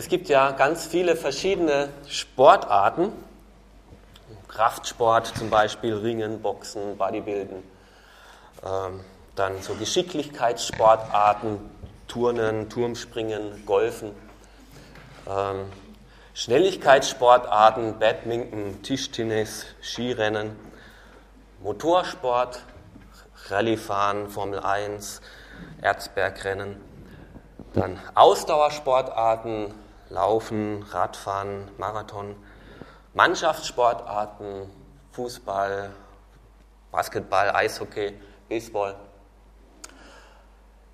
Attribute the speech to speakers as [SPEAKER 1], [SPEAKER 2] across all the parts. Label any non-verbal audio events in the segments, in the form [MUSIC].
[SPEAKER 1] Es gibt ja ganz viele verschiedene Sportarten. Kraftsport zum Beispiel, Ringen, Boxen, Bodybuilden. Ähm, dann so Geschicklichkeitssportarten, Turnen, Turmspringen, Golfen. Ähm, Schnelligkeitssportarten, Badminton, Tischtennis, Skirennen, Motorsport, Rallyefahren, Formel 1, Erzbergrennen. Dann Ausdauersportarten, Laufen, Radfahren, Marathon, Mannschaftssportarten, Fußball, Basketball, Eishockey, Baseball.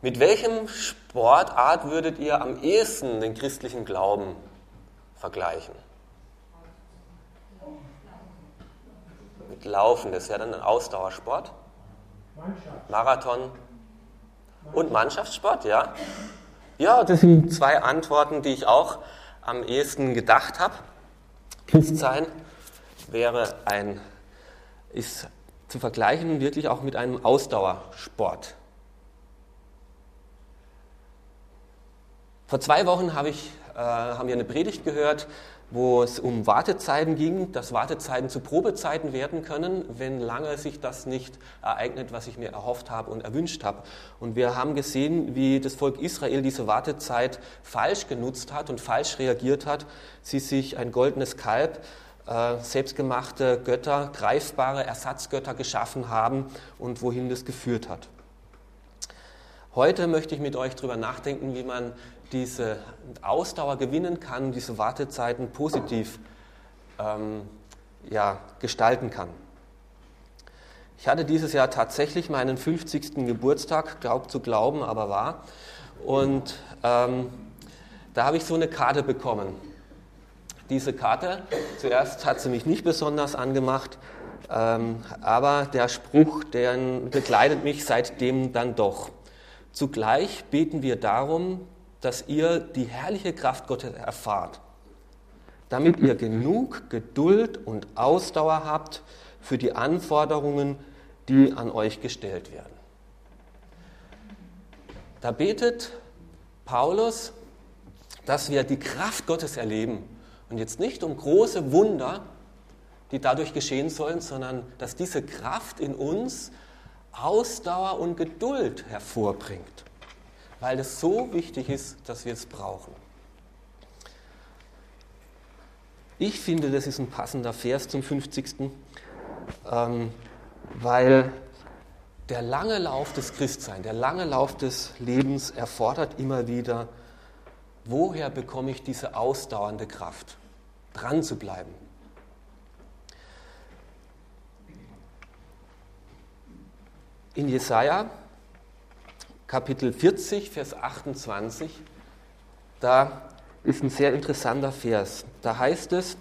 [SPEAKER 1] Mit welchem Sportart würdet ihr am ehesten den christlichen Glauben vergleichen? Mit Laufen, das ist ja dann ein Ausdauersport. Marathon und Mannschaftssport, ja. Ja, das sind zwei Antworten, die ich auch am ehesten gedacht habe. Christsein wäre ein, ist zu vergleichen wirklich auch mit einem Ausdauersport. Vor zwei Wochen habe ich, äh, haben wir eine Predigt gehört wo es um Wartezeiten ging, dass Wartezeiten zu Probezeiten werden können, wenn lange sich das nicht ereignet, was ich mir erhofft habe und erwünscht habe. Und wir haben gesehen, wie das Volk Israel diese Wartezeit falsch genutzt hat und falsch reagiert hat. Sie sich ein goldenes Kalb, äh, selbstgemachte Götter, greifbare Ersatzgötter geschaffen haben und wohin das geführt hat. Heute möchte ich mit euch darüber nachdenken, wie man diese Ausdauer gewinnen kann, diese Wartezeiten positiv ähm, ja, gestalten kann. Ich hatte dieses Jahr tatsächlich meinen 50. Geburtstag, glaubt zu glauben, aber wahr. Und ähm, da habe ich so eine Karte bekommen. Diese Karte, zuerst hat sie mich nicht besonders angemacht, ähm, aber der Spruch, der begleitet mich seitdem dann doch. Zugleich beten wir darum, dass ihr die herrliche Kraft Gottes erfahrt, damit ihr genug Geduld und Ausdauer habt für die Anforderungen, die an euch gestellt werden. Da betet Paulus, dass wir die Kraft Gottes erleben und jetzt nicht um große Wunder, die dadurch geschehen sollen, sondern dass diese Kraft in uns Ausdauer und Geduld hervorbringt weil es so wichtig ist, dass wir es brauchen. Ich finde, das ist ein passender Vers zum 50. Ähm, weil der lange Lauf des Christseins, der lange Lauf des Lebens erfordert immer wieder, woher bekomme ich diese ausdauernde Kraft, dran zu bleiben. In Jesaja Kapitel 40, Vers 28, da ist ein sehr interessanter Vers. Da heißt es,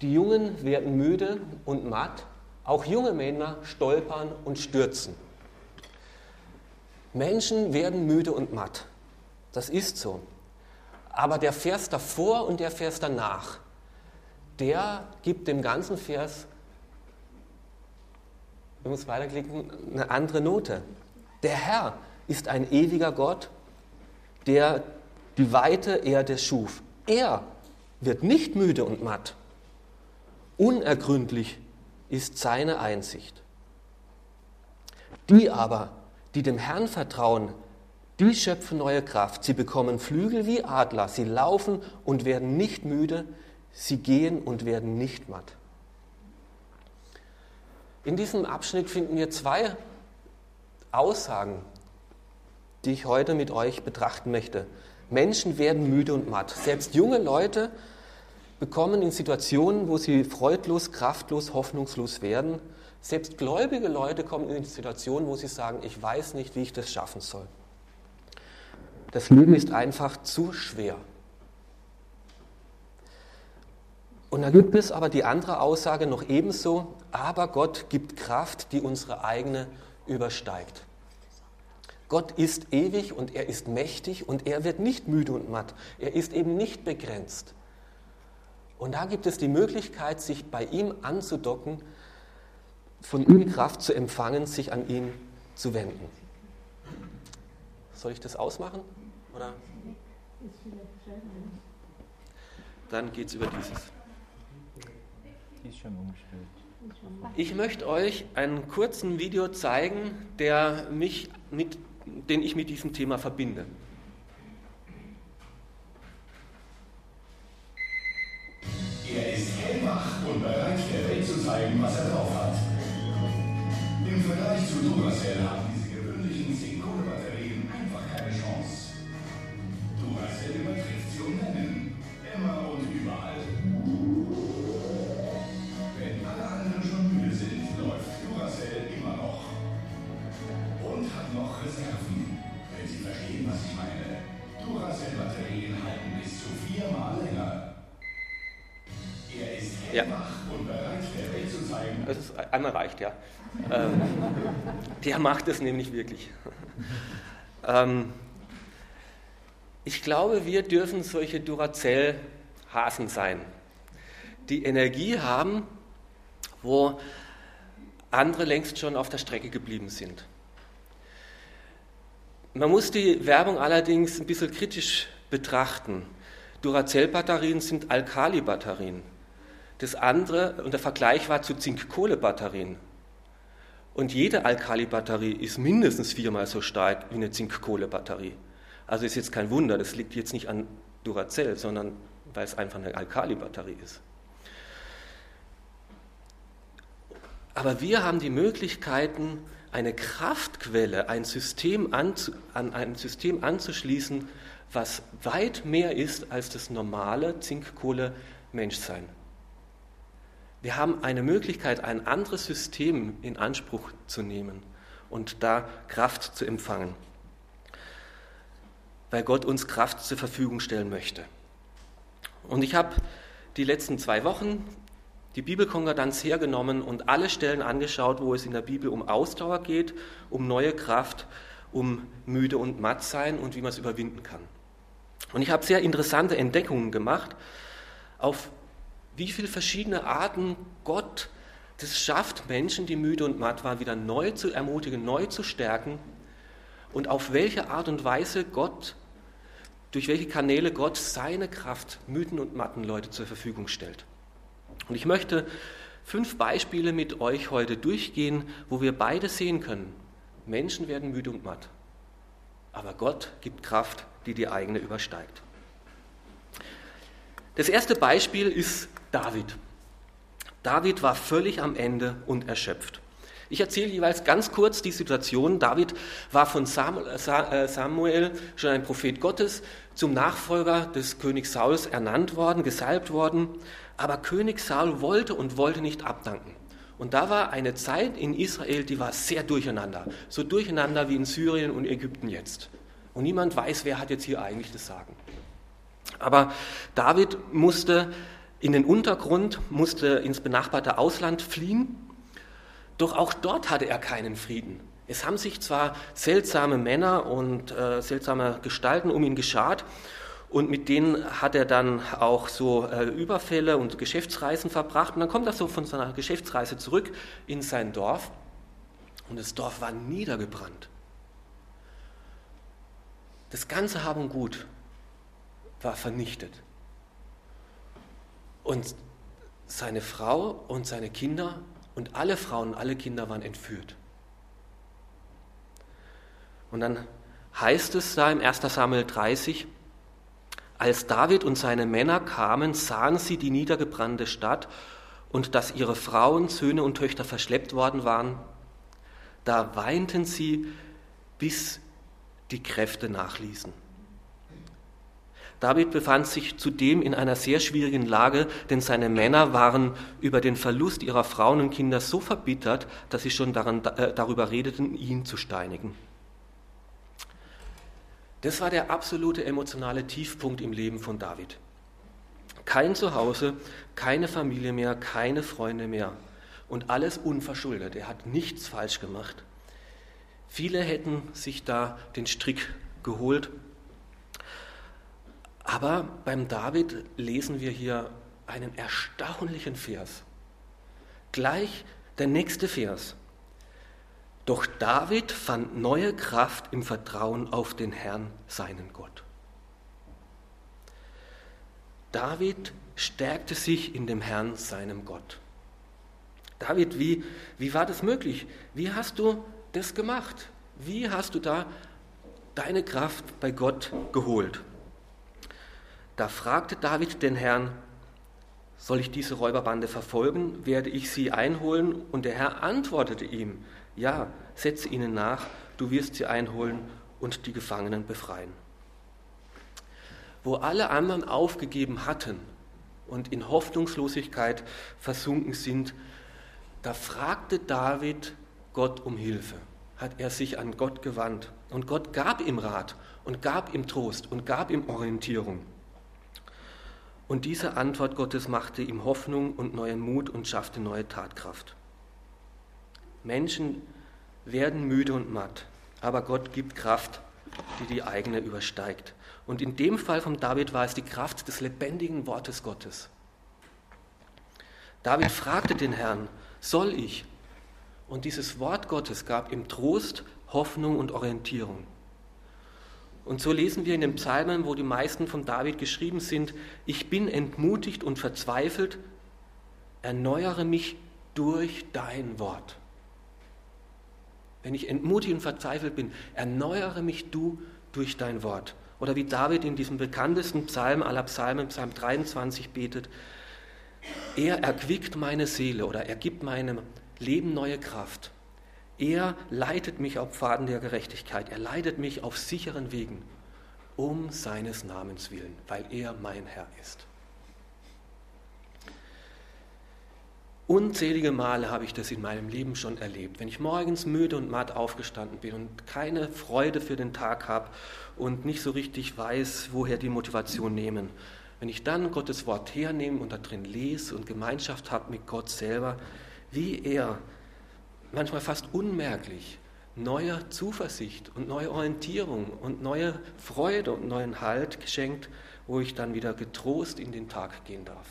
[SPEAKER 1] die Jungen werden müde und matt, auch junge Männer stolpern und stürzen. Menschen werden müde und matt. Das ist so. Aber der Vers davor und der Vers danach, der gibt dem ganzen Vers wir müssen weiterklicken, eine andere Note. Der Herr ist ein ewiger Gott, der die weite Erde schuf. Er wird nicht müde und matt. Unergründlich ist seine Einsicht. Die aber, die dem Herrn vertrauen, die schöpfen neue Kraft. Sie bekommen Flügel wie Adler. Sie laufen und werden nicht müde. Sie gehen und werden nicht matt. In diesem Abschnitt finden wir zwei Aussagen, die ich heute mit euch betrachten möchte. Menschen werden müde und matt. Selbst junge Leute bekommen in Situationen, wo sie freudlos, kraftlos, hoffnungslos werden. Selbst gläubige Leute kommen in Situationen, wo sie sagen, ich weiß nicht, wie ich das schaffen soll. Das Leben ist einfach zu schwer. Und da gibt es aber die andere Aussage noch ebenso, aber Gott gibt Kraft, die unsere eigene übersteigt. Gott ist ewig und er ist mächtig und er wird nicht müde und matt. Er ist eben nicht begrenzt. Und da gibt es die Möglichkeit, sich bei ihm anzudocken, von ihm Kraft zu empfangen, sich an ihn zu wenden. Soll ich das ausmachen? Oder? Dann geht es über dieses. Ich möchte euch einen kurzen Video zeigen, der mich mit, den ich mit diesem Thema verbinde.
[SPEAKER 2] Er ist hellwach und bereit, der Welt zu zeigen, was er drauf hat. Im Vergleich zu Duracell
[SPEAKER 1] ja. Ähm, der macht es nämlich wirklich. ähm, ich glaube, wir dürfen solche Duracell-Hasen sein, die Energie haben, wo andere längst schon auf der Strecke geblieben sind. Man muss die Werbung allerdings ein bisschen kritisch betrachten. Duracell-Batterien sind Alkali-Batterien. Das andere, und der Vergleich war zu Zink-Kohle-Batterien. Und jede Alkali-Batterie ist mindestens viermal so stark wie eine Zink-Kohle-Batterie. Also ist jetzt kein Wunder, das liegt jetzt nicht an Duracell, sondern weil es einfach eine Alkali-Batterie ist. Aber wir haben die Möglichkeiten, eine Kraftquelle, ein System anzu, an ein System anzuschließen, was weit mehr ist als das normale Zink-Kohle-Menschsein. Wir haben eine Möglichkeit, ein anderes System in Anspruch zu nehmen und da Kraft zu empfangen, weil Gott uns Kraft zur Verfügung stellen möchte. Und ich habe die letzten zwei Wochen die Bibelkonkordanz hergenommen und alle Stellen angeschaut, wo es in der Bibel um Ausdauer geht, um neue Kraft, um müde und matt sein und wie man es überwinden kann. Und ich habe sehr interessante Entdeckungen gemacht, auf wie viele verschiedene Arten Gott das schafft, Menschen, die müde und matt waren, wieder neu zu ermutigen, neu zu stärken und auf welche Art und Weise Gott, durch welche Kanäle Gott seine Kraft müden und matten Leute zur Verfügung stellt. Und ich möchte fünf Beispiele mit euch heute durchgehen, wo wir beide sehen können. Menschen werden müde und matt, aber Gott gibt Kraft, die die eigene übersteigt. Das erste Beispiel ist David. David war völlig am Ende und erschöpft. Ich erzähle jeweils ganz kurz die Situation. David war von Samuel, schon ein Prophet Gottes, zum Nachfolger des Königs Sauls ernannt worden, gesalbt worden. Aber König Saul wollte und wollte nicht abdanken. Und da war eine Zeit in Israel, die war sehr durcheinander. So durcheinander wie in Syrien und Ägypten jetzt. Und niemand weiß, wer hat jetzt hier eigentlich das Sagen. Aber David musste in den Untergrund, musste ins benachbarte Ausland fliehen. Doch auch dort hatte er keinen Frieden. Es haben sich zwar seltsame Männer und äh, seltsame Gestalten um ihn geschart, und mit denen hat er dann auch so äh, Überfälle und Geschäftsreisen verbracht. Und dann kommt er so von seiner Geschäftsreise zurück in sein Dorf. Und das Dorf war niedergebrannt. Das ganze Hab und Gut war vernichtet. Und seine Frau und seine Kinder und alle Frauen und alle Kinder waren entführt. Und dann heißt es da im 1. Samuel 30, als David und seine Männer kamen, sahen sie die niedergebrannte Stadt und dass ihre Frauen, Söhne und Töchter verschleppt worden waren. Da weinten sie, bis die Kräfte nachließen. David befand sich zudem in einer sehr schwierigen Lage, denn seine Männer waren über den Verlust ihrer Frauen und Kinder so verbittert, dass sie schon daran, äh, darüber redeten, ihn zu steinigen. Das war der absolute emotionale Tiefpunkt im Leben von David. Kein Zuhause, keine Familie mehr, keine Freunde mehr und alles unverschuldet. Er hat nichts falsch gemacht. Viele hätten sich da den Strick geholt. Aber beim David lesen wir hier einen erstaunlichen Vers. Gleich der nächste Vers. Doch David fand neue Kraft im Vertrauen auf den Herrn, seinen Gott. David stärkte sich in dem Herrn, seinem Gott. David, wie, wie war das möglich? Wie hast du das gemacht? Wie hast du da deine Kraft bei Gott geholt? Da fragte David den Herrn, soll ich diese Räuberbande verfolgen? Werde ich sie einholen? Und der Herr antwortete ihm, ja, setze ihnen nach, du wirst sie einholen und die Gefangenen befreien. Wo alle anderen aufgegeben hatten und in Hoffnungslosigkeit versunken sind, da fragte David Gott um Hilfe, hat er sich an Gott gewandt. Und Gott gab ihm Rat und gab ihm Trost und gab ihm Orientierung. Und diese Antwort Gottes machte ihm Hoffnung und neuen Mut und schaffte neue Tatkraft. Menschen werden müde und matt, aber Gott gibt Kraft, die die eigene übersteigt. Und in dem Fall von David war es die Kraft des lebendigen Wortes Gottes. David fragte den Herrn, soll ich? Und dieses Wort Gottes gab ihm Trost, Hoffnung und Orientierung. Und so lesen wir in den Psalmen, wo die meisten von David geschrieben sind, ich bin entmutigt und verzweifelt, erneuere mich durch dein Wort. Wenn ich entmutigt und verzweifelt bin, erneuere mich du durch dein Wort. Oder wie David in diesem bekanntesten Psalm aller Psalmen, Psalm 23, betet, er erquickt meine Seele oder er gibt meinem Leben neue Kraft. Er leitet mich auf Pfaden der Gerechtigkeit. Er leitet mich auf sicheren Wegen, um seines Namens willen, weil er mein Herr ist. Unzählige Male habe ich das in meinem Leben schon erlebt. Wenn ich morgens müde und matt aufgestanden bin und keine Freude für den Tag habe und nicht so richtig weiß, woher die Motivation nehmen, wenn ich dann Gottes Wort hernehme und da drin lese und Gemeinschaft habe mit Gott selber, wie er manchmal fast unmerklich neue Zuversicht und neue Orientierung und neue Freude und neuen Halt geschenkt, wo ich dann wieder getrost in den Tag gehen darf.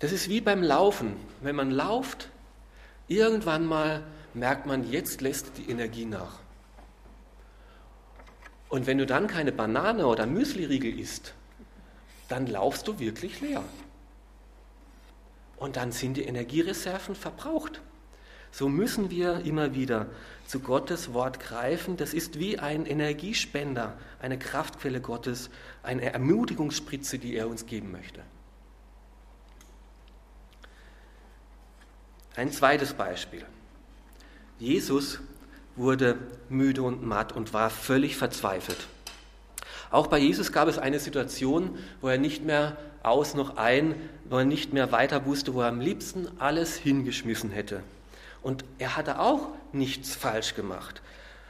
[SPEAKER 1] Das ist wie beim Laufen. Wenn man lauft, irgendwann mal merkt man, jetzt lässt die Energie nach. Und wenn du dann keine Banane oder Müsliriegel isst, dann laufst du wirklich leer. Und dann sind die Energiereserven verbraucht. So müssen wir immer wieder zu Gottes Wort greifen. Das ist wie ein Energiespender, eine Kraftquelle Gottes, eine Ermutigungsspritze, die er uns geben möchte. Ein zweites Beispiel. Jesus wurde müde und matt und war völlig verzweifelt. Auch bei Jesus gab es eine Situation, wo er nicht mehr aus noch ein, wo er nicht mehr weiter wusste, wo er am liebsten alles hingeschmissen hätte. Und er hatte auch nichts falsch gemacht.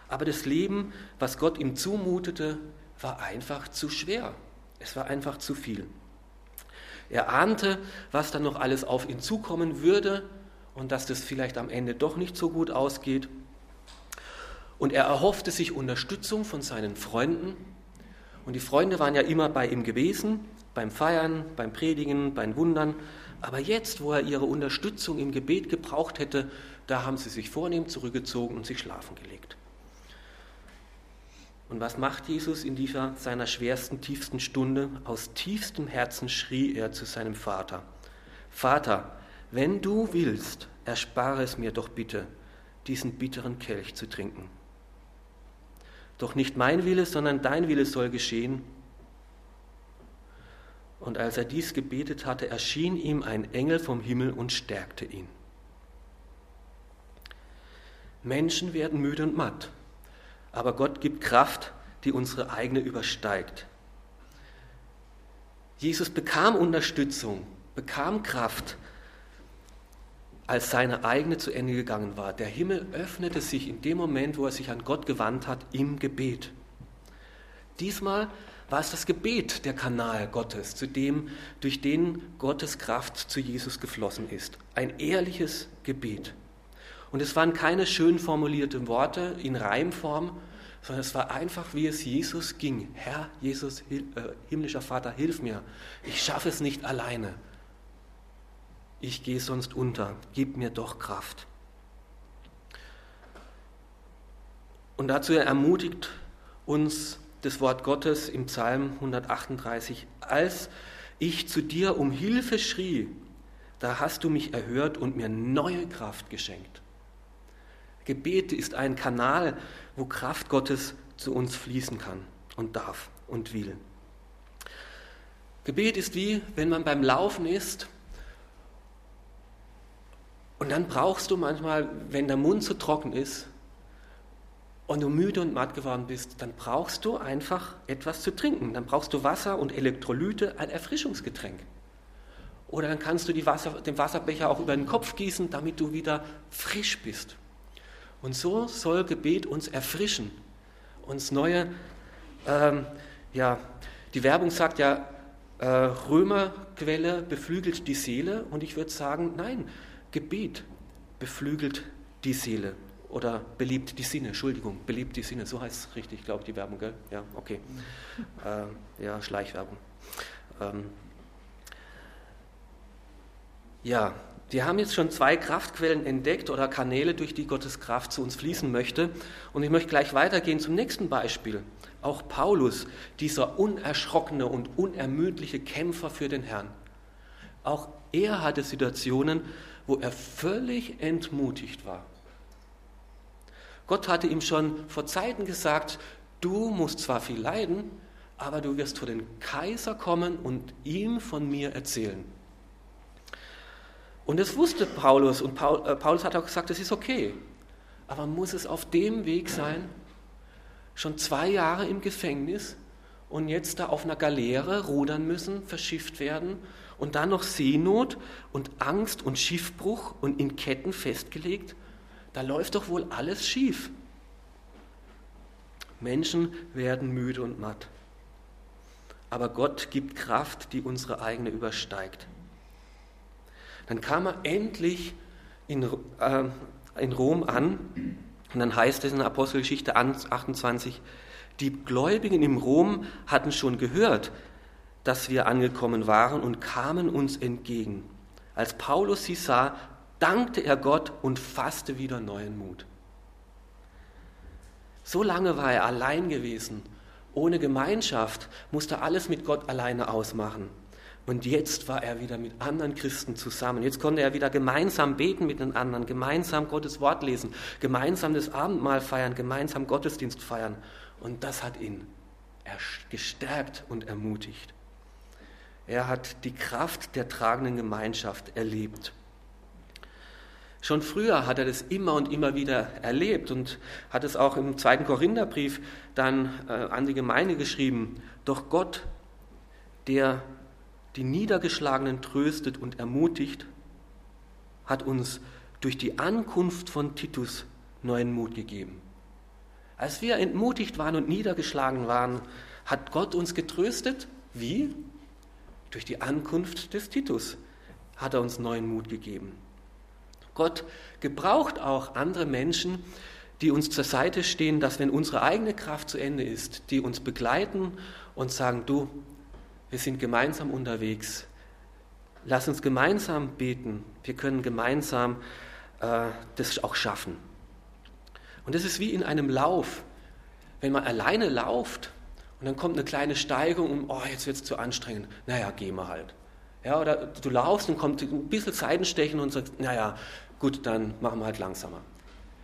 [SPEAKER 1] Aber das Leben, was Gott ihm zumutete, war einfach zu schwer. Es war einfach zu viel. Er ahnte, was dann noch alles auf ihn zukommen würde und dass das vielleicht am Ende doch nicht so gut ausgeht. Und er erhoffte sich Unterstützung von seinen Freunden. Und die Freunde waren ja immer bei ihm gewesen, beim Feiern, beim Predigen, beim Wundern. Aber jetzt, wo er ihre Unterstützung im Gebet gebraucht hätte, da haben sie sich vornehm zurückgezogen und sich schlafen gelegt. Und was macht Jesus in dieser seiner schwersten, tiefsten Stunde? Aus tiefstem Herzen schrie er zu seinem Vater: Vater, wenn du willst, erspare es mir doch bitte, diesen bitteren Kelch zu trinken. Doch nicht mein Wille, sondern dein Wille soll geschehen. Und als er dies gebetet hatte, erschien ihm ein Engel vom Himmel und stärkte ihn. Menschen werden müde und matt, aber Gott gibt Kraft, die unsere eigene übersteigt. Jesus bekam Unterstützung, bekam Kraft, als seine eigene zu Ende gegangen war. Der Himmel öffnete sich in dem Moment, wo er sich an Gott gewandt hat, im Gebet. Diesmal war es das Gebet der Kanal Gottes, zu dem, durch den Gottes Kraft zu Jesus geflossen ist. Ein ehrliches Gebet. Und es waren keine schön formulierten Worte in Reimform, sondern es war einfach, wie es Jesus ging. Herr Jesus, äh, himmlischer Vater, hilf mir. Ich schaffe es nicht alleine ich gehe sonst unter, gib mir doch Kraft. Und dazu ermutigt uns das Wort Gottes im Psalm 138, als ich zu dir um Hilfe schrie, da hast du mich erhört und mir neue Kraft geschenkt. Gebet ist ein Kanal, wo Kraft Gottes zu uns fließen kann und darf und will. Gebet ist wie, wenn man beim Laufen ist und dann brauchst du manchmal, wenn der Mund so trocken ist und du müde und matt geworden bist, dann brauchst du einfach etwas zu trinken. Dann brauchst du Wasser und Elektrolyte, ein Erfrischungsgetränk. Oder dann kannst du Wasser, den Wasserbecher auch über den Kopf gießen, damit du wieder frisch bist. Und so soll Gebet uns erfrischen, uns neue, ähm, ja, die Werbung sagt ja, äh, Römerquelle beflügelt die Seele. Und ich würde sagen, nein, Gebet beflügelt die Seele oder beliebt die Sinne, Entschuldigung, beliebt die Sinne, so heißt es richtig, glaube ich, die Werbung, gell? Ja, okay. [LAUGHS] Äh, ja, Schleichwerbung. Ähm, ja, wir haben jetzt schon zwei Kraftquellen entdeckt oder Kanäle, durch die Gottes Kraft zu uns fließen möchte. Und ich möchte gleich weitergehen zum nächsten Beispiel. Auch Paulus, dieser unerschrockene und unermüdliche Kämpfer für den Herrn. Auch er hatte Situationen, wo er völlig entmutigt war. Gott hatte ihm schon vor Zeiten gesagt, du musst zwar viel leiden, aber du wirst vor den Kaiser kommen und ihm von mir erzählen. Und das wusste Paulus und Paul, äh, Paulus hat auch gesagt, das ist okay. Aber muss es auf dem Weg sein? Schon zwei Jahre im Gefängnis und jetzt da auf einer Galeere rudern müssen, verschifft werden und dann noch Seenot und Angst und Schiffbruch und in Ketten festgelegt, da läuft doch wohl alles schief. Menschen werden müde und matt. Aber Gott gibt Kraft, die unsere eigene übersteigt. Dann kam er endlich in, äh, in Rom an und dann heißt es in der Apostelgeschichte 28, die Gläubigen im Rom hatten schon gehört, dass wir angekommen waren und kamen uns entgegen. Als Paulus sie sah, dankte er Gott und fasste wieder neuen Mut. So lange war er allein gewesen, ohne Gemeinschaft, musste alles mit Gott alleine ausmachen. Und jetzt war er wieder mit anderen Christen zusammen. Jetzt konnte er wieder gemeinsam beten mit den anderen, gemeinsam Gottes Wort lesen, gemeinsam das Abendmahl feiern, gemeinsam Gottesdienst feiern. Und das hat ihn gestärkt und ermutigt. Er hat die Kraft der tragenden Gemeinschaft erlebt. Schon früher hat er das immer und immer wieder erlebt und hat es auch im zweiten Korintherbrief dann äh, an die Gemeinde geschrieben. Doch Gott, der die Niedergeschlagenen tröstet und ermutigt, hat uns durch die Ankunft von Titus neuen Mut gegeben. Als wir entmutigt waren und niedergeschlagen waren, hat Gott uns getröstet. Wie? Durch die Ankunft des Titus hat er uns neuen Mut gegeben. Gott gebraucht auch andere Menschen, die uns zur Seite stehen, dass wenn unsere eigene Kraft zu Ende ist, die uns begleiten und sagen, du, wir sind gemeinsam unterwegs. Lass uns gemeinsam beten. Wir können gemeinsam äh, das auch schaffen. Und das ist wie in einem Lauf. Wenn man alleine lauft, und dann kommt eine kleine Steigung und oh, jetzt wird es zu anstrengend. Naja, geh mal halt. Ja, oder du laufst und kommt ein bisschen Seitenstechen und sagst, naja, gut, dann machen wir halt langsamer.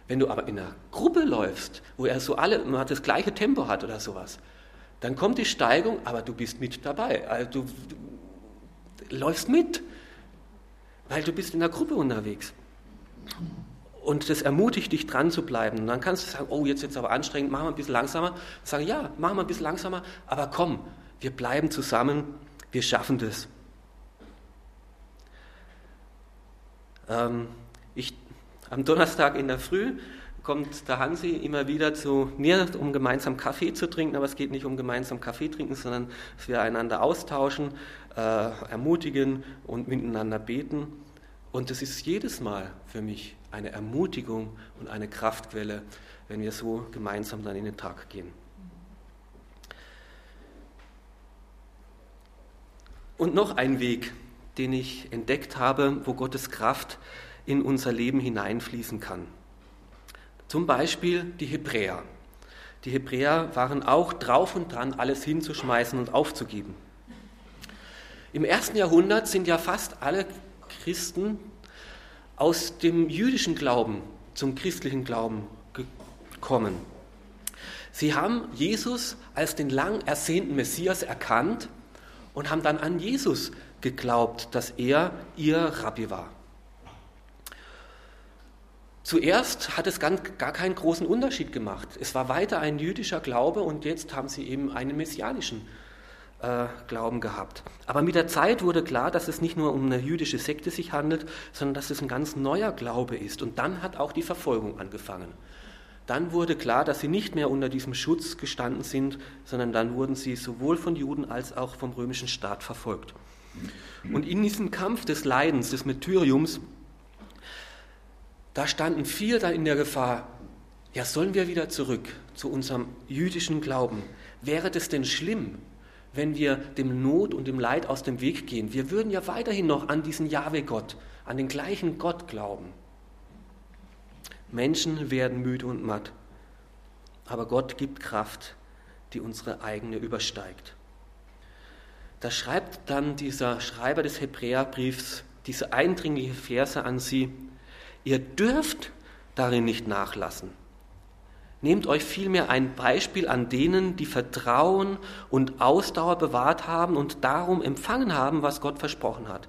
[SPEAKER 1] Wenn du aber in einer Gruppe läufst, wo er so alle, man das gleiche Tempo hat oder sowas, dann kommt die Steigung, aber du bist mit dabei. Also du, du läufst mit, weil du bist in der Gruppe unterwegs. Und das ermutigt dich, dran zu bleiben. Und dann kannst du sagen, oh, jetzt wird es aber anstrengend, machen wir ein bisschen langsamer. Sagen, ja, machen wir ein bisschen langsamer, aber komm, wir bleiben zusammen, wir schaffen das. Ähm, ich, am Donnerstag in der Früh kommt der Hansi immer wieder zu mir, um gemeinsam Kaffee zu trinken, aber es geht nicht um gemeinsam Kaffee trinken, sondern dass wir einander austauschen, äh, ermutigen und miteinander beten. Und das ist jedes Mal für mich eine Ermutigung und eine Kraftquelle, wenn wir so gemeinsam dann in den Tag gehen. Und noch ein Weg, den ich entdeckt habe, wo Gottes Kraft in unser Leben hineinfließen kann. Zum Beispiel die Hebräer. Die Hebräer waren auch drauf und dran, alles hinzuschmeißen und aufzugeben. Im ersten Jahrhundert sind ja fast alle Christen aus dem jüdischen Glauben zum christlichen Glauben gekommen. Sie haben Jesus als den lang ersehnten Messias erkannt und haben dann an Jesus geglaubt, dass er ihr Rabbi war. Zuerst hat es gar keinen großen Unterschied gemacht. Es war weiter ein jüdischer Glaube und jetzt haben sie eben einen messianischen äh, Glauben gehabt. Aber mit der Zeit wurde klar, dass es nicht nur um eine jüdische Sekte sich handelt, sondern dass es ein ganz neuer Glaube ist. Und dann hat auch die Verfolgung angefangen. Dann wurde klar, dass sie nicht mehr unter diesem Schutz gestanden sind, sondern dann wurden sie sowohl von Juden als auch vom römischen Staat verfolgt. Und in diesem Kampf des Leidens, des Martyriums, da standen viele da in der Gefahr, ja, sollen wir wieder zurück zu unserem jüdischen Glauben? Wäre das denn schlimm, wenn wir dem Not und dem Leid aus dem Weg gehen? Wir würden ja weiterhin noch an diesen Jahwe-Gott, an den gleichen Gott glauben. Menschen werden müde und matt, aber Gott gibt Kraft, die unsere eigene übersteigt. Da schreibt dann dieser Schreiber des Hebräerbriefs diese eindringliche Verse an sie, ihr dürft darin nicht nachlassen. Nehmt euch vielmehr ein Beispiel an denen, die Vertrauen und Ausdauer bewahrt haben und darum empfangen haben, was Gott versprochen hat.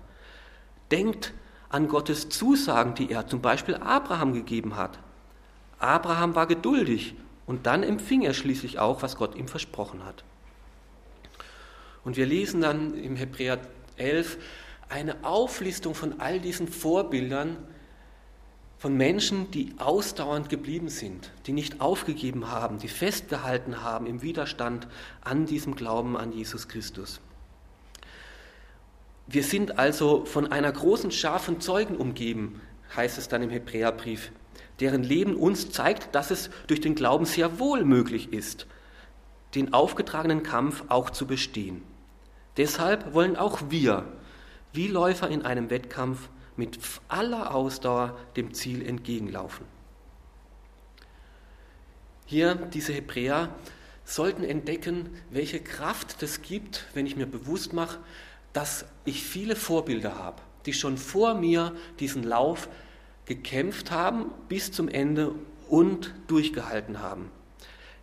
[SPEAKER 1] Denkt an Gottes Zusagen, die er zum Beispiel Abraham gegeben hat. Abraham war geduldig und dann empfing er schließlich auch, was Gott ihm versprochen hat. Und wir lesen dann im Hebräer 11 eine Auflistung von all diesen Vorbildern von Menschen, die ausdauernd geblieben sind, die nicht aufgegeben haben, die festgehalten haben im Widerstand an diesem Glauben an Jesus Christus. Wir sind also von einer großen Schar von Zeugen umgeben, heißt es dann im Hebräerbrief, deren Leben uns zeigt, dass es durch den Glauben sehr wohl möglich ist, den aufgetragenen Kampf auch zu bestehen. Deshalb wollen auch wir, wie Läufer in einem Wettkampf, mit aller Ausdauer dem Ziel entgegenlaufen. Hier, diese Hebräer sollten entdecken, welche Kraft das gibt, wenn ich mir bewusst mache, dass ich viele Vorbilder habe, die schon vor mir diesen Lauf gekämpft haben bis zum Ende und durchgehalten haben.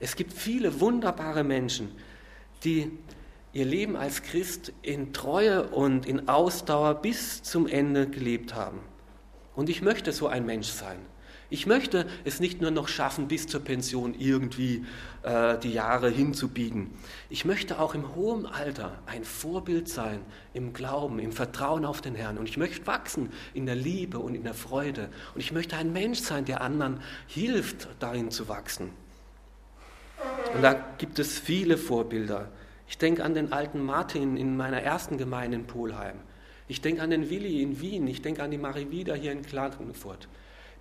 [SPEAKER 1] Es gibt viele wunderbare Menschen, die ihr Leben als Christ in Treue und in Ausdauer bis zum Ende gelebt haben. Und ich möchte so ein Mensch sein. Ich möchte es nicht nur noch schaffen, bis zur Pension irgendwie äh, die Jahre hinzubiegen. Ich möchte auch im hohen Alter ein Vorbild sein im Glauben, im Vertrauen auf den Herrn. Und ich möchte wachsen in der Liebe und in der Freude. Und ich möchte ein Mensch sein, der anderen hilft, darin zu wachsen. Und da gibt es viele Vorbilder. Ich denke an den alten Martin in meiner ersten Gemeinde in Polheim. Ich denke an den Willi in Wien. Ich denke an die Marie Wieder hier in Klagenfurt,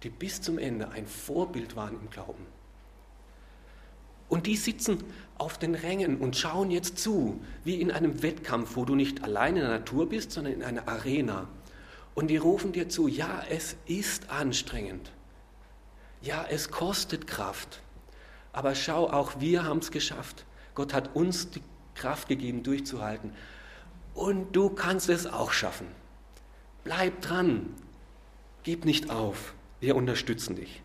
[SPEAKER 1] die bis zum Ende ein Vorbild waren im Glauben. Und die sitzen auf den Rängen und schauen jetzt zu, wie in einem Wettkampf, wo du nicht allein in der Natur bist, sondern in einer Arena. Und die rufen dir zu, ja, es ist anstrengend. Ja, es kostet Kraft. Aber schau, auch wir haben es geschafft. Gott hat uns die Kraft gegeben, durchzuhalten. Und du kannst es auch schaffen. Bleib dran. Gib nicht auf. Wir unterstützen dich.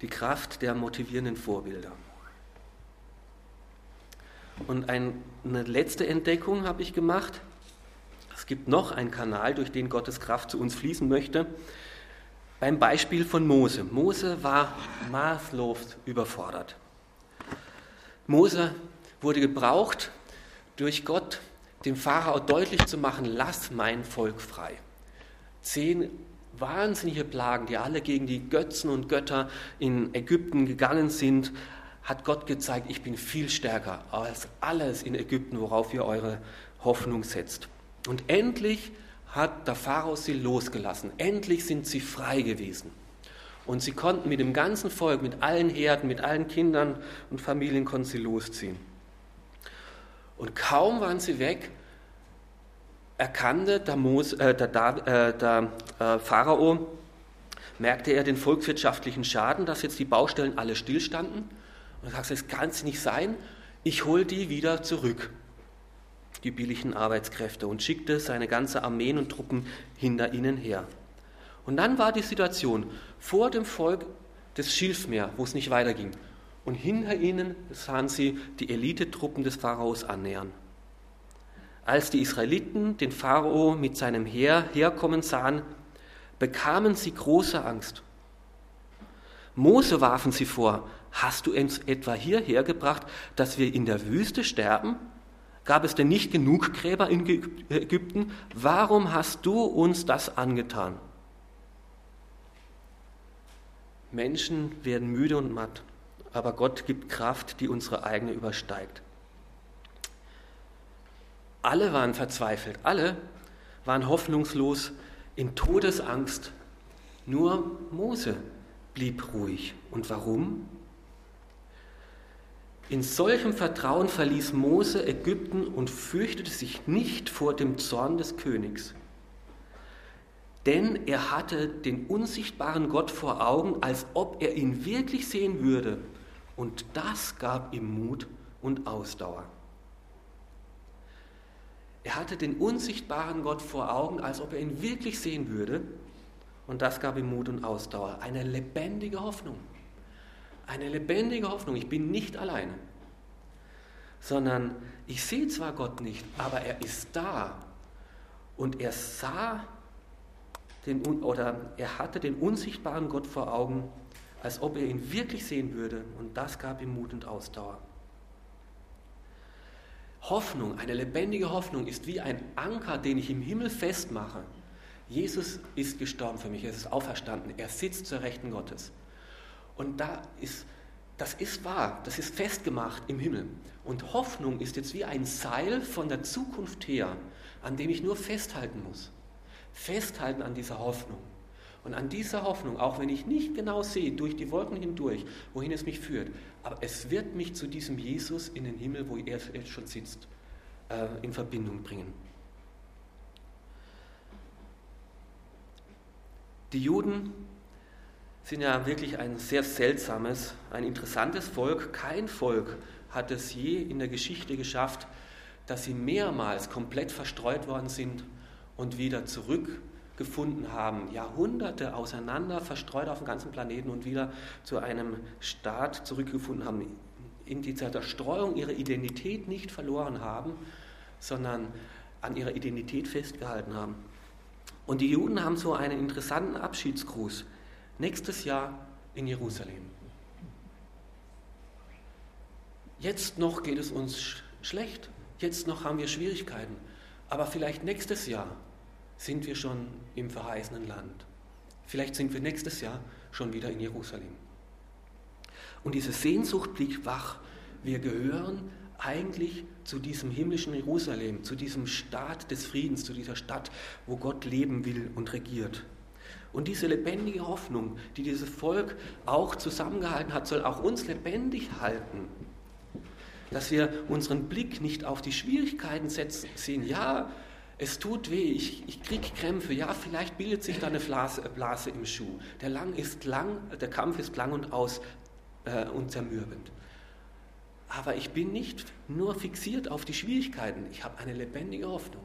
[SPEAKER 1] Die Kraft der motivierenden Vorbilder. Und eine letzte Entdeckung habe ich gemacht. Es gibt noch einen Kanal, durch den Gottes Kraft zu uns fließen möchte. Beim Beispiel von Mose. Mose war maßlos überfordert. Mose wurde gebraucht durch Gott, dem Pharao deutlich zu machen, lass mein Volk frei. Zehn wahnsinnige Plagen, die alle gegen die Götzen und Götter in Ägypten gegangen sind, hat Gott gezeigt, ich bin viel stärker als alles in Ägypten, worauf ihr eure Hoffnung setzt. Und endlich hat der Pharao sie losgelassen. Endlich sind sie frei gewesen. Und sie konnten mit dem ganzen Volk, mit allen Herden, mit allen Kindern und Familien konnten sie losziehen. Und kaum waren sie weg, erkannte der, Mose, äh, der, äh, der äh, Pharao, merkte er den volkswirtschaftlichen Schaden, dass jetzt die Baustellen alle stillstanden und sagte, es kann es nicht sein, ich hole die wieder zurück, die billigen Arbeitskräfte, und schickte seine ganze Armeen und Truppen hinter ihnen her. Und dann war die Situation vor dem Volk das Schilfmeer, wo es nicht weiterging. Und hinter ihnen sahen sie die Elitetruppen des Pharaos annähern. Als die Israeliten den Pharao mit seinem Heer herkommen sahen, bekamen sie große Angst. Mose warfen sie vor, hast du uns etwa hierher gebracht, dass wir in der Wüste sterben? Gab es denn nicht genug Gräber in Ägypten? Warum hast du uns das angetan? Menschen werden müde und matt, aber Gott gibt Kraft, die unsere eigene übersteigt. Alle waren verzweifelt, alle waren hoffnungslos in Todesangst. Nur Mose blieb ruhig. Und warum? In solchem Vertrauen verließ Mose Ägypten und fürchtete sich nicht vor dem Zorn des Königs. Denn er hatte den unsichtbaren Gott vor Augen, als ob er ihn wirklich sehen würde. Und das gab ihm Mut und Ausdauer. Er hatte den unsichtbaren Gott vor Augen, als ob er ihn wirklich sehen würde. Und das gab ihm Mut und Ausdauer. Eine lebendige Hoffnung. Eine lebendige Hoffnung. Ich bin nicht alleine. Sondern ich sehe zwar Gott nicht, aber er ist da. Und er sah den, oder er hatte den unsichtbaren Gott vor Augen, als ob er ihn wirklich sehen würde. Und das gab ihm Mut und Ausdauer. Hoffnung, eine lebendige Hoffnung ist wie ein Anker, den ich im Himmel festmache. Jesus ist gestorben für mich, er ist auferstanden, er sitzt zur Rechten Gottes. Und da ist, das ist wahr, das ist festgemacht im Himmel. Und Hoffnung ist jetzt wie ein Seil von der Zukunft her, an dem ich nur festhalten muss. Festhalten an dieser Hoffnung. Und an dieser Hoffnung, auch wenn ich nicht genau sehe, durch die Wolken hindurch, wohin es mich führt, aber es wird mich zu diesem Jesus in den Himmel, wo er jetzt schon sitzt, äh, in Verbindung bringen. Die Juden sind ja wirklich ein sehr seltsames, ein interessantes Volk. Kein Volk hat es je in der Geschichte geschafft, dass sie mehrmals komplett verstreut worden sind und wieder zurück gefunden haben, Jahrhunderte auseinander, verstreut auf dem ganzen Planeten und wieder zu einem Staat zurückgefunden haben, in dieser Zerstreuung ihre Identität nicht verloren haben, sondern an ihrer Identität festgehalten haben. Und die Juden haben so einen interessanten Abschiedsgruß. Nächstes Jahr in Jerusalem. Jetzt noch geht es uns schlecht, jetzt noch haben wir Schwierigkeiten, aber vielleicht nächstes Jahr sind wir schon im verheißenen Land. Vielleicht sind wir nächstes Jahr schon wieder in Jerusalem. Und diese Sehnsucht blickt wach. Wir gehören eigentlich zu diesem himmlischen Jerusalem, zu diesem Staat des Friedens, zu dieser Stadt, wo Gott leben will und regiert. Und diese lebendige Hoffnung, die dieses Volk auch zusammengehalten hat, soll auch uns lebendig halten. Dass wir unseren Blick nicht auf die Schwierigkeiten setzen, sehen, ja, es tut weh, ich, ich kriege Krämpfe, ja, vielleicht bildet sich da eine Blase, Blase im Schuh. Der, lang ist lang, der Kampf ist lang und aus äh, und zermürbend. Aber ich bin nicht nur fixiert auf die Schwierigkeiten, ich habe eine lebendige Hoffnung.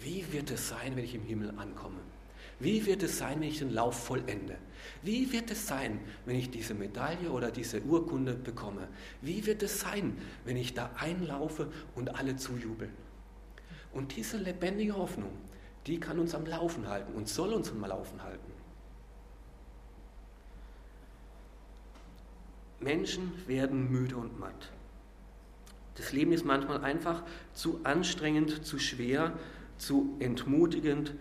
[SPEAKER 1] Wie wird es sein, wenn ich im Himmel ankomme? Wie wird es sein, wenn ich den Lauf vollende? Wie wird es sein, wenn ich diese Medaille oder diese Urkunde bekomme? Wie wird es sein, wenn ich da einlaufe und alle zujubeln? Und diese lebendige Hoffnung, die kann uns am Laufen halten und soll uns am Laufen halten. Menschen werden müde und matt. Das Leben ist manchmal einfach zu anstrengend, zu schwer, zu entmutigend.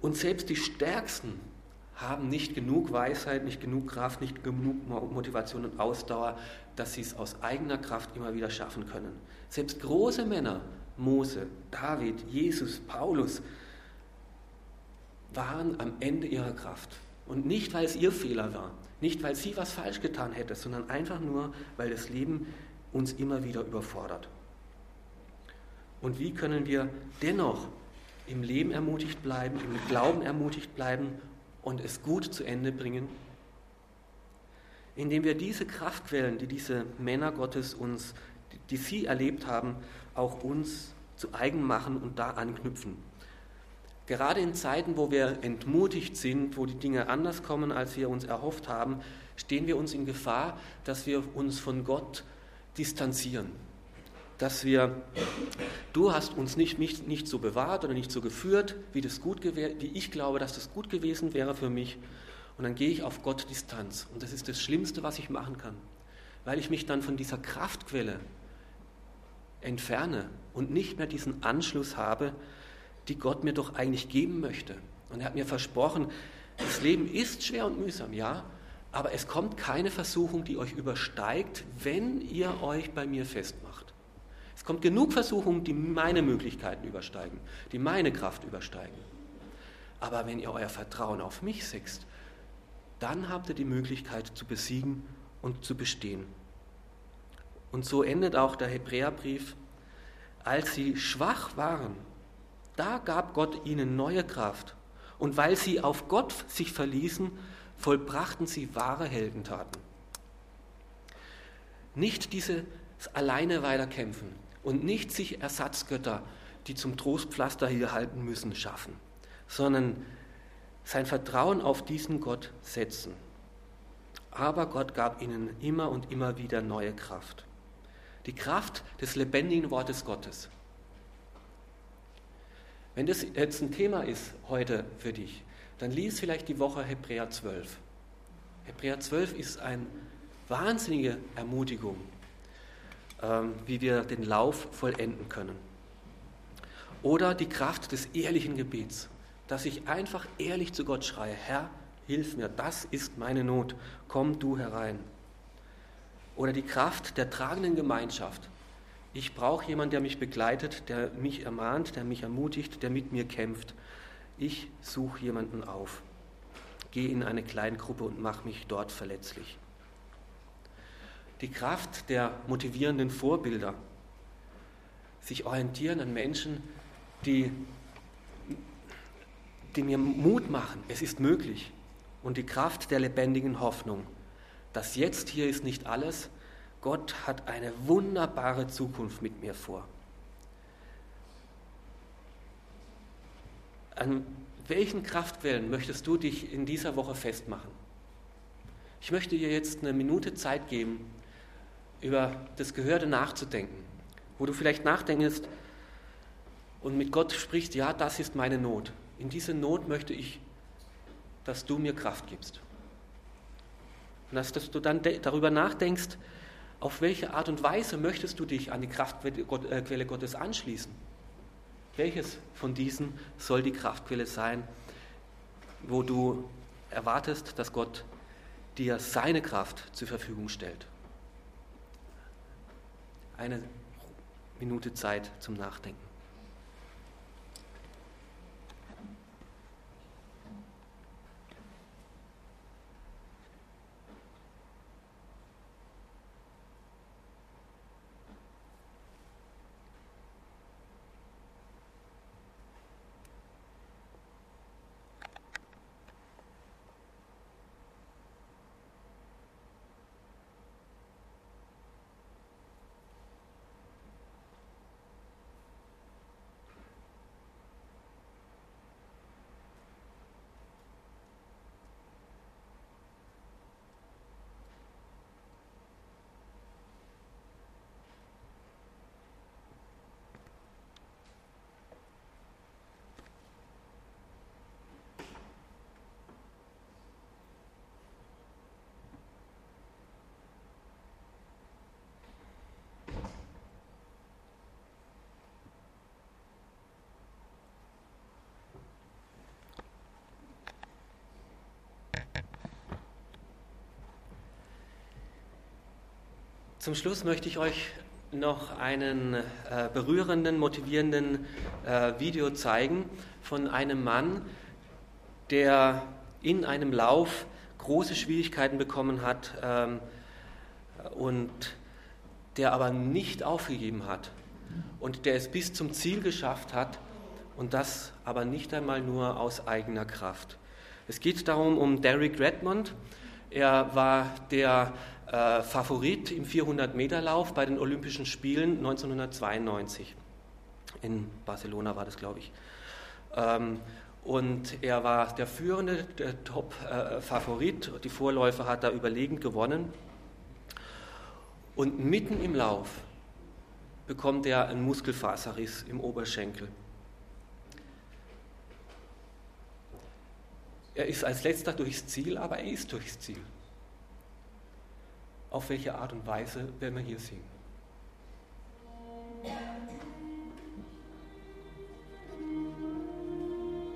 [SPEAKER 1] Und selbst die Stärksten haben nicht genug Weisheit, nicht genug Kraft, nicht genug Motivation und Ausdauer, dass sie es aus eigener Kraft immer wieder schaffen können. Selbst große Männer Mose, David, Jesus, Paulus waren am Ende ihrer Kraft. Und nicht, weil es ihr Fehler war, nicht, weil sie was falsch getan hätte, sondern einfach nur, weil das Leben uns immer wieder überfordert. Und wie können wir dennoch im Leben ermutigt bleiben, im Glauben ermutigt bleiben, und es gut zu Ende bringen? Indem wir diese Kraftquellen, die diese Männer Gottes uns, die sie erlebt haben, auch uns zu eigen machen und da anknüpfen. Gerade in Zeiten, wo wir entmutigt sind, wo die Dinge anders kommen, als wir uns erhofft haben, stehen wir uns in Gefahr, dass wir uns von Gott distanzieren. Dass wir, du hast uns nicht, nicht, nicht so bewahrt oder nicht so geführt, wie, das gut wie ich glaube, dass das gut gewesen wäre für mich. Und dann gehe ich auf Gott Distanz. Und das ist das Schlimmste, was ich machen kann. Weil ich mich dann von dieser Kraftquelle entferne und nicht mehr diesen Anschluss habe, die Gott mir doch eigentlich geben möchte. Und er hat mir versprochen, das Leben ist schwer und mühsam, ja, aber es kommt keine Versuchung, die euch übersteigt, wenn ihr euch bei mir festmacht. Es kommt genug Versuchungen, die meine Möglichkeiten übersteigen, die meine Kraft übersteigen. Aber wenn ihr euer Vertrauen auf mich setzt, dann habt ihr die Möglichkeit zu besiegen und zu bestehen. Und so endet auch der Hebräerbrief, als sie schwach waren, da gab Gott ihnen neue Kraft. Und weil sie auf Gott sich verließen, vollbrachten sie wahre Heldentaten. Nicht dieses alleine weiterkämpfen und nicht sich Ersatzgötter, die zum Trostpflaster hier halten müssen, schaffen, sondern sein Vertrauen auf diesen Gott setzen. Aber Gott gab ihnen immer und immer wieder neue Kraft. Die Kraft des lebendigen Wortes Gottes. Wenn das jetzt ein Thema ist heute für dich, dann lies vielleicht die Woche Hebräer 12. Hebräer 12 ist eine wahnsinnige Ermutigung, ähm, wie wir den Lauf vollenden können. Oder die Kraft des ehrlichen Gebets, dass ich einfach ehrlich zu Gott schreie, Herr, hilf mir, das ist meine Not, komm du herein. Oder die Kraft der tragenden Gemeinschaft. Ich brauche jemanden, der mich begleitet, der mich ermahnt, der mich ermutigt, der mit mir kämpft. Ich suche jemanden auf. Gehe in eine Kleingruppe und mache mich dort verletzlich. Die Kraft der motivierenden Vorbilder. Sich orientieren an Menschen, die, die mir Mut machen. Es ist möglich. Und die Kraft der lebendigen Hoffnung. Das Jetzt hier ist nicht alles. Gott hat eine wunderbare Zukunft mit mir vor. An welchen Kraftquellen möchtest du dich in dieser Woche festmachen? Ich möchte dir jetzt eine Minute Zeit geben, über das Gehörte nachzudenken, wo du vielleicht nachdenkst und mit Gott sprichst, ja, das ist meine Not. In diese Not möchte ich, dass du mir Kraft gibst. Und dass, dass du dann darüber nachdenkst, auf welche Art und Weise möchtest du dich an die Kraftquelle äh, Gottes anschließen? Welches von diesen soll die Kraftquelle sein, wo du erwartest, dass Gott dir seine Kraft zur Verfügung stellt? Eine Minute Zeit zum Nachdenken. Zum Schluss möchte ich euch noch einen äh, berührenden, motivierenden äh, Video zeigen von einem Mann, der in einem Lauf große Schwierigkeiten bekommen hat ähm, und der aber nicht aufgegeben hat und der es bis zum Ziel geschafft hat und das aber nicht einmal nur aus eigener Kraft. Es geht darum um Derek Redmond. Er war der äh, Favorit im 400-Meter-Lauf bei den Olympischen Spielen 1992. In Barcelona war das, glaube ich. Ähm, und er war der führende, der Top-Favorit. Die Vorläufer hat er überlegend gewonnen. Und mitten im Lauf bekommt er einen Muskelfaserriss im Oberschenkel. Er ist als letzter durchs Ziel, aber er ist durchs Ziel. Auf welche Art und Weise werden wir hier singen?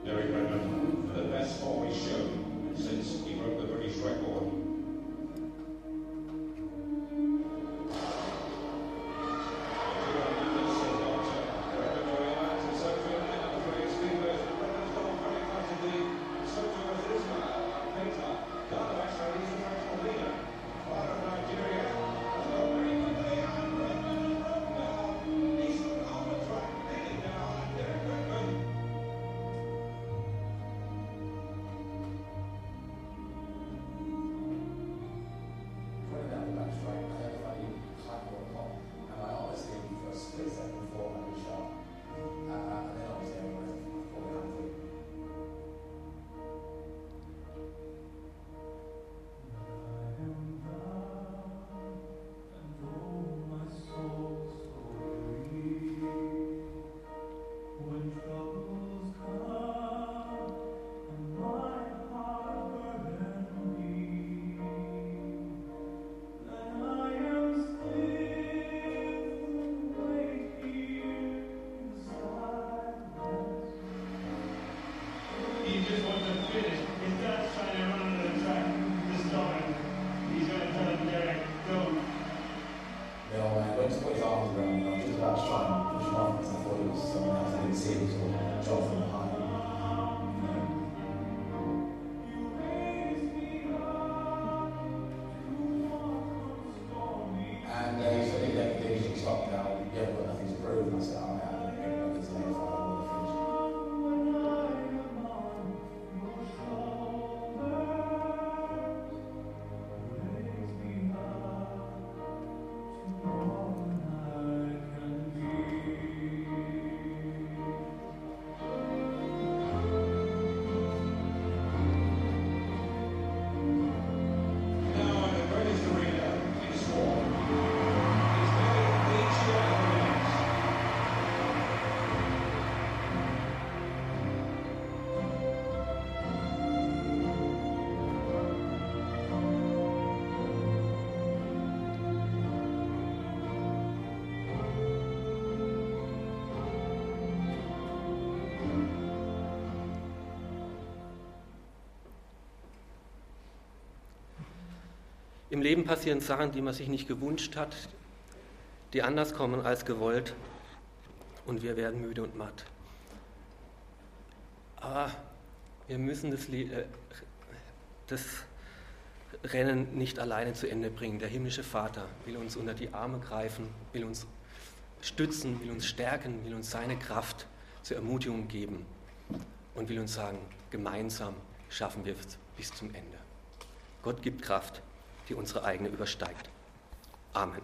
[SPEAKER 3] Derek Redmond,
[SPEAKER 4] Im
[SPEAKER 1] Leben passieren Sachen, die man sich nicht gewünscht hat, die anders kommen als gewollt und wir werden müde und matt. Aber wir müssen das, äh, das Rennen nicht alleine zu Ende bringen. Der himmlische Vater will uns unter die Arme greifen, will uns stützen, will uns stärken, will uns seine Kraft zur Ermutigung geben und will uns sagen, gemeinsam schaffen wir es bis zum Ende. Gott gibt Kraft, die unsere eigene übersteigt. Amen.